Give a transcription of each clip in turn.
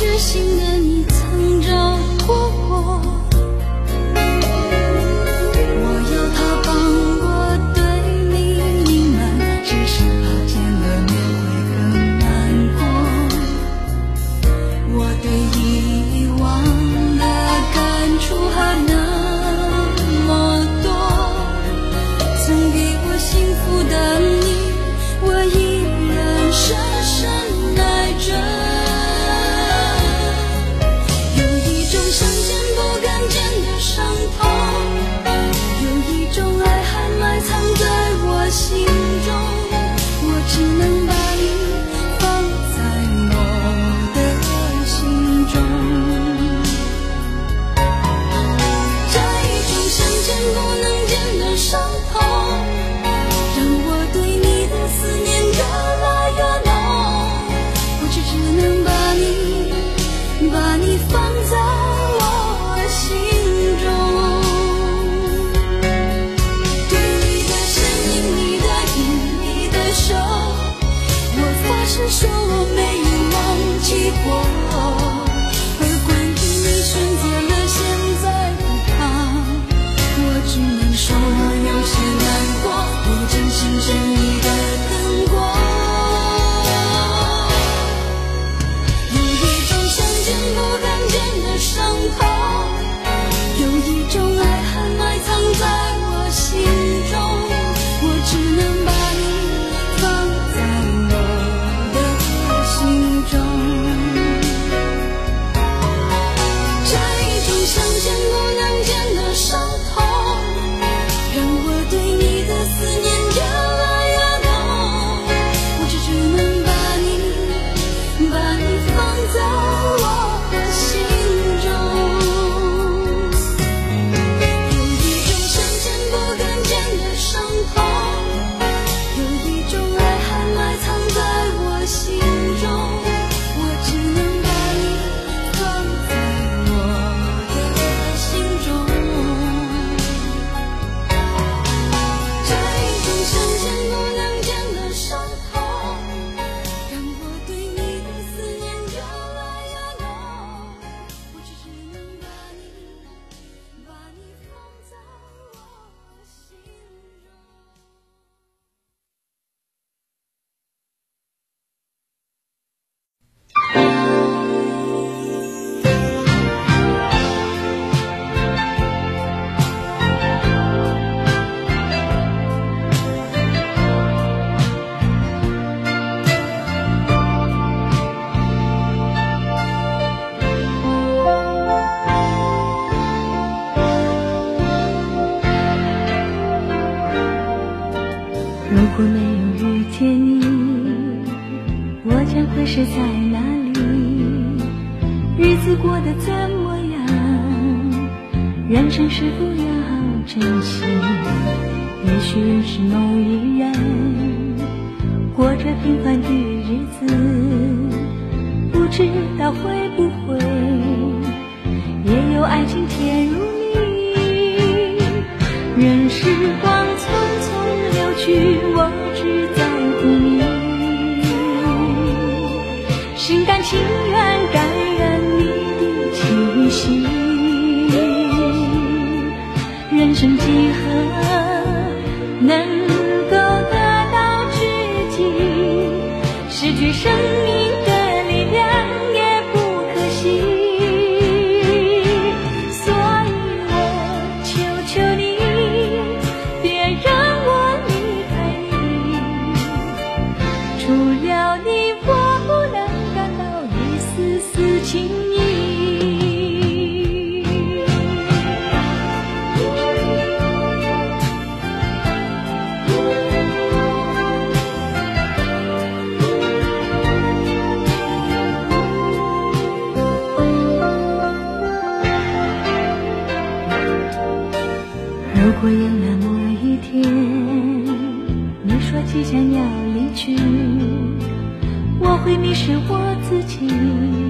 决心。如果没有遇见你我将会是在哪里日子过得怎么样人生是否要珍惜也许认识某一人过着平凡的日子不知道会不会也有爱情甜如蜜任时光匆匆流去。生命的力量也不可惜所以我求求你别让我离开你。除了你我不能感到一丝丝情如果有那么一天你说即将要离去我会迷失我自己。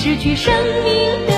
失去生命的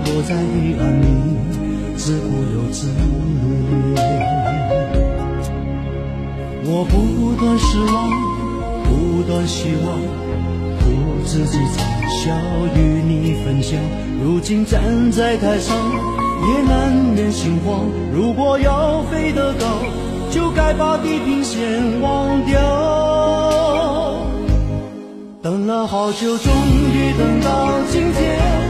何必要躲在黑暗里自顾又自怜？我不断失望，不断希望，苦自己嘲笑与你分享。如今站在台上，也难免心慌。如果要飞得高，就该把地平线忘掉。等了好久，终于等到今天。